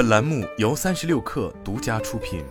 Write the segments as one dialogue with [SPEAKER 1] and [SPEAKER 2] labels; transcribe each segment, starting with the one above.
[SPEAKER 1] 本栏目由三十六氪独家出品。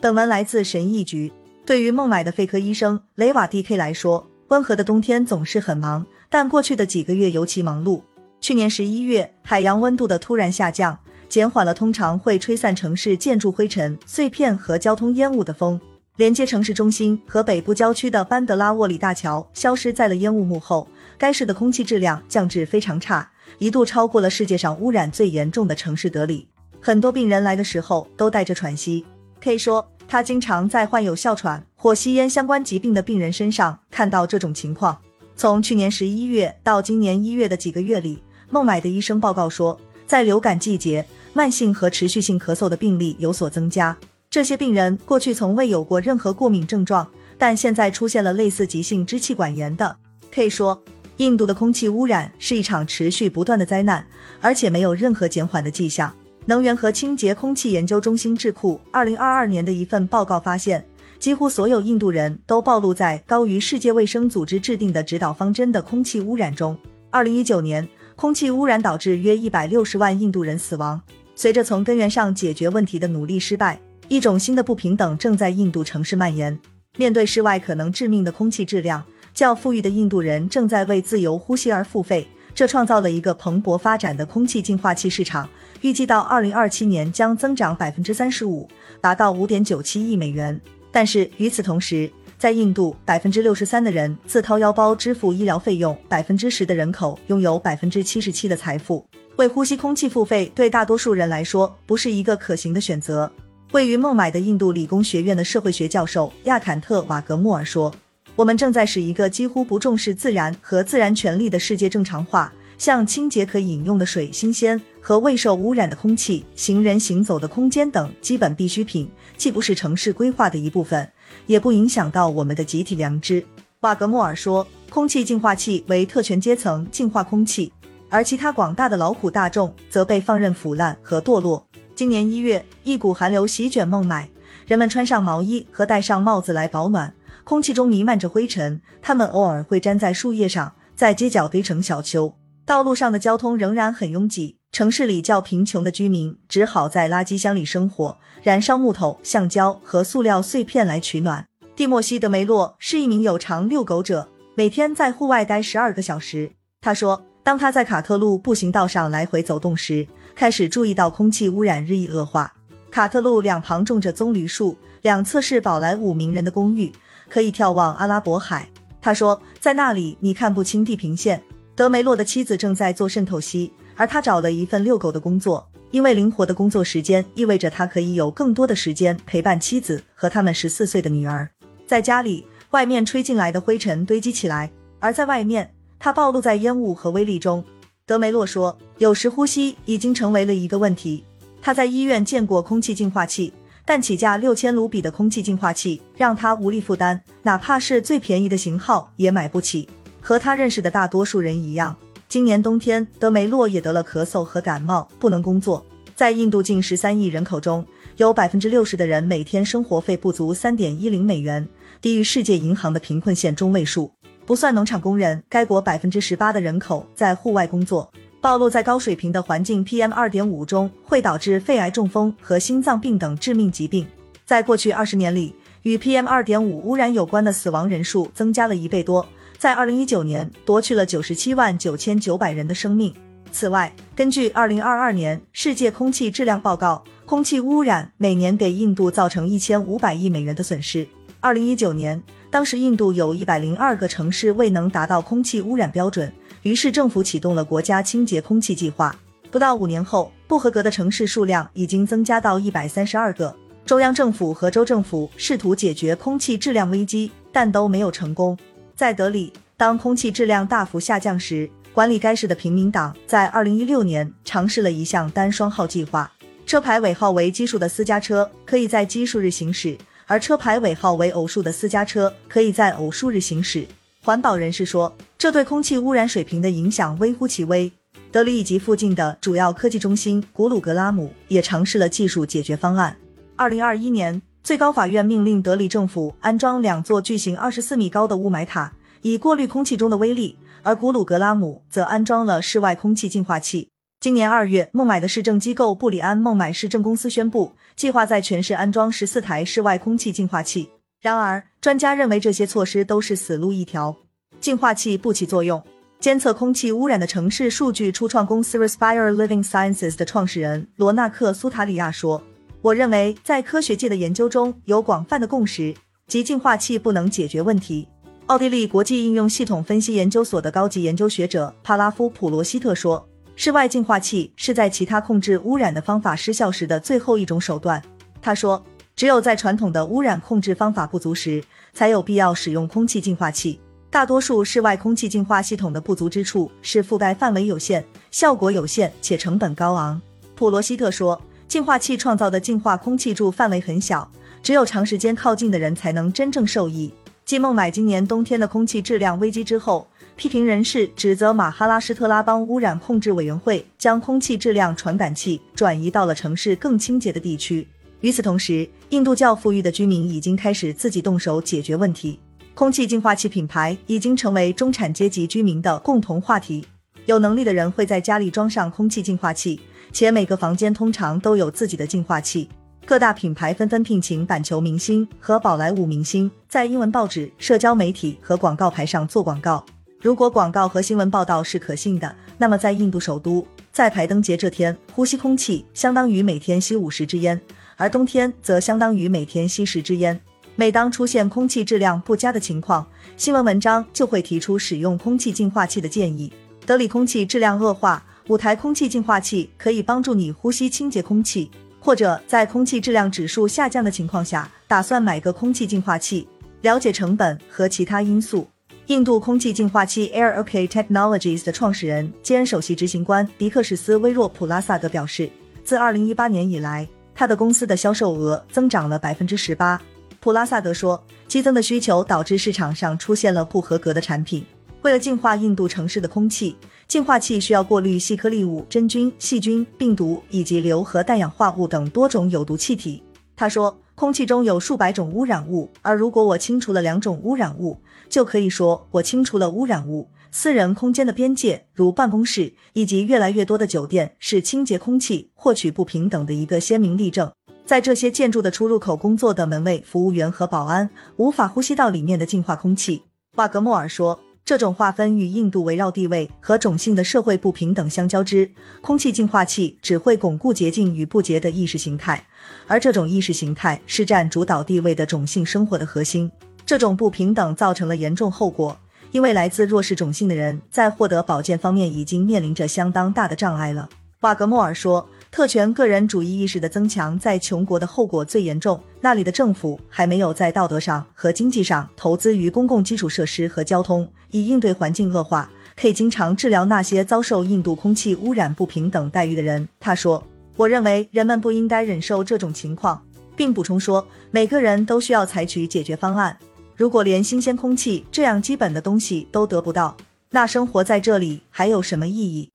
[SPEAKER 2] 本文来自神医局。对于孟买的肺科医生雷瓦 D.K 来说，温和的冬天总是很忙，但过去的几个月尤其忙碌。去年十一月，海洋温度的突然下降，减缓了通常会吹散城市建筑灰尘、碎片和交通烟雾的风。连接城市中心和北部郊区的班德拉沃里大桥消失在了烟雾幕后，该市的空气质量降至非常差，一度超过了世界上污染最严重的城市德里。很多病人来的时候都带着喘息，可以说。他经常在患有哮喘或吸烟相关疾病的病人身上看到这种情况。从去年十一月到今年一月的几个月里，孟买的医生报告说，在流感季节，慢性和持续性咳嗽的病例有所增加。这些病人过去从未有过任何过敏症状，但现在出现了类似急性支气管炎的。可以说，印度的空气污染是一场持续不断的灾难，而且没有任何减缓的迹象。能源和清洁空气研究中心智库二零二二年的一份报告发现，几乎所有印度人都暴露在高于世界卫生组织制定的指导方针的空气污染中。二零一九年，空气污染导致约一百六十万印度人死亡。随着从根源上解决问题的努力失败，一种新的不平等正在印度城市蔓延。面对室外可能致命的空气质量，较富裕的印度人正在为自由呼吸而付费。这创造了一个蓬勃发展的空气净化器市场，预计到二零二七年将增长百分之三十五，达到五点九七亿美元。但是与此同时，在印度，百分之六十三的人自掏腰包支付医疗费用，百分之十的人口拥有百分之七十七的财富。为呼吸空气付费，对大多数人来说不是一个可行的选择。位于孟买的印度理工学院的社会学教授亚坎特瓦格莫尔说。我们正在使一个几乎不重视自然和自然权利的世界正常化，像清洁可饮用的水、新鲜和未受污染的空气、行人行走的空间等基本必需品，既不是城市规划的一部分，也不影响到我们的集体良知。瓦格莫尔说：“空气净化器为特权阶层净化空气，而其他广大的劳苦大众则被放任腐烂和堕落。”今年一月，一股寒流席卷孟买，人们穿上毛衣和戴上帽子来保暖。空气中弥漫着灰尘，它们偶尔会粘在树叶上，在街角堆成小丘。道路上的交通仍然很拥挤，城市里较贫穷的居民只好在垃圾箱里生火，燃烧木头、橡胶和塑料碎片来取暖。蒂莫西·德梅洛是一名有偿遛狗者，每天在户外待十二个小时。他说，当他在卡特路步行道上来回走动时，开始注意到空气污染日益恶化。卡特路两旁种着棕榈树，两侧是宝莱坞名人的公寓。可以眺望阿拉伯海。他说，在那里你看不清地平线。德梅洛的妻子正在做渗透析，而他找了一份遛狗的工作，因为灵活的工作时间意味着他可以有更多的时间陪伴妻子和他们十四岁的女儿。在家里，外面吹进来的灰尘堆积起来，而在外面，他暴露在烟雾和微粒中。德梅洛说，有时呼吸已经成为了一个问题。他在医院见过空气净化器。但起价六千卢比的空气净化器让他无力负担，哪怕是最便宜的型号也买不起。和他认识的大多数人一样，今年冬天德梅洛也得了咳嗽和感冒，不能工作。在印度近十三亿人口中，有百分之六十的人每天生活费不足三点一零美元，低于世界银行的贫困线中位数。不算农场工人，该国百分之十八的人口在户外工作。暴露在高水平的环境 PM 二点五中，会导致肺癌、中风和心脏病等致命疾病。在过去二十年里，与 PM 二点五污染有关的死亡人数增加了一倍多，在二零一九年夺去了九十七万九千九百人的生命。此外，根据二零二二年世界空气质量报告，空气污染每年给印度造成一千五百亿美元的损失。二零一九年，当时印度有一百零二个城市未能达到空气污染标准。于是政府启动了国家清洁空气计划。不到五年后，不合格的城市数量已经增加到一百三十二个。中央政府和州政府试图解决空气质量危机，但都没有成功。在德里，当空气质量大幅下降时，管理该市的平民党在二零一六年尝试了一项单双号计划：车牌尾号为奇数的私家车可以在奇数日行驶，而车牌尾号为偶数的私家车可以在偶数日行驶。环保人士说，这对空气污染水平的影响微乎其微。德里以及附近的主要科技中心古鲁格拉姆也尝试了技术解决方案。二零二一年，最高法院命令德里政府安装两座巨型二十四米高的雾霾塔，以过滤空气中的微粒，而古鲁格拉姆则安装了室外空气净化器。今年二月，孟买的市政机构布里安孟买市政公司宣布，计划在全市安装十四台室外空气净化器。然而，专家认为这些措施都是死路一条，净化器不起作用。监测空气污染的城市数据初创公司 Respire Living Sciences 的创始人罗纳克·苏塔里亚说：“我认为，在科学界的研究中有广泛的共识，即净化器不能解决问题。”奥地利国际应用系统分析研究所的高级研究学者帕拉夫·普罗希特说。室外净化器是在其他控制污染的方法失效时的最后一种手段。他说，只有在传统的污染控制方法不足时，才有必要使用空气净化器。大多数室外空气净化系统的不足之处是覆盖范围有限、效果有限且成本高昂。普罗希特说，净化器创造的净化空气柱范围很小，只有长时间靠近的人才能真正受益。继孟买今年冬天的空气质量危机之后。批评人士指责马哈拉施特拉邦污染控制委员会将空气质量传感器转移到了城市更清洁的地区。与此同时，印度较富裕的居民已经开始自己动手解决问题。空气净化器品牌已经成为中产阶级居民的共同话题。有能力的人会在家里装上空气净化器，且每个房间通常都有自己的净化器。各大品牌纷纷聘请板球明星和宝莱坞明星，在英文报纸、社交媒体和广告牌上做广告。如果广告和新闻报道是可信的，那么在印度首都，在排灯节这天，呼吸空气相当于每天吸五十支烟，而冬天则相当于每天吸十支烟。每当出现空气质量不佳的情况，新闻文章就会提出使用空气净化器的建议。德里空气质量恶化，五台空气净化器可以帮助你呼吸清洁空气，或者在空气质量指数下降的情况下，打算买个空气净化器。了解成本和其他因素。印度空气净化器 Air OK Technologies 的创始人兼首席执行官迪克什斯威若普拉萨德表示，自2018年以来，他的公司的销售额增长了百分之十八。普拉萨德说，激增的需求导致市场上出现了不合格的产品。为了净化印度城市的空气，净化器需要过滤细颗粒物、真菌、细菌、病毒以及硫和氮氧化物等多种有毒气体。他说。空气中有数百种污染物，而如果我清除了两种污染物，就可以说我清除了污染物。私人空间的边界，如办公室以及越来越多的酒店，是清洁空气获取不平等的一个鲜明例证。在这些建筑的出入口工作的门卫、服务员和保安无法呼吸到里面的净化空气。瓦格莫尔说。这种划分与印度围绕地位和种姓的社会不平等相交织，空气净化器只会巩固洁净与不洁的意识形态，而这种意识形态是占主导地位的种姓生活的核心。这种不平等造成了严重后果，因为来自弱势种姓的人在获得保健方面已经面临着相当大的障碍了。瓦格莫尔说。特权个人主义意识的增强，在穷国的后果最严重。那里的政府还没有在道德上和经济上投资于公共基础设施和交通，以应对环境恶化，可以经常治疗那些遭受印度空气污染不平等待遇的人。他说：“我认为人们不应该忍受这种情况，并补充说，每个人都需要采取解决方案。如果连新鲜空气这样基本的东西都得不到，那生活在这里还有什么意义？”